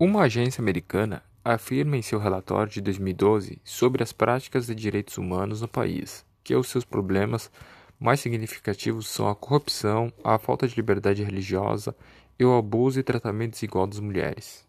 Uma agência americana afirma em seu relatório de 2012 sobre as práticas de direitos humanos no país que os seus problemas mais significativos são a corrupção, a falta de liberdade religiosa e o abuso e tratamento desigual das mulheres.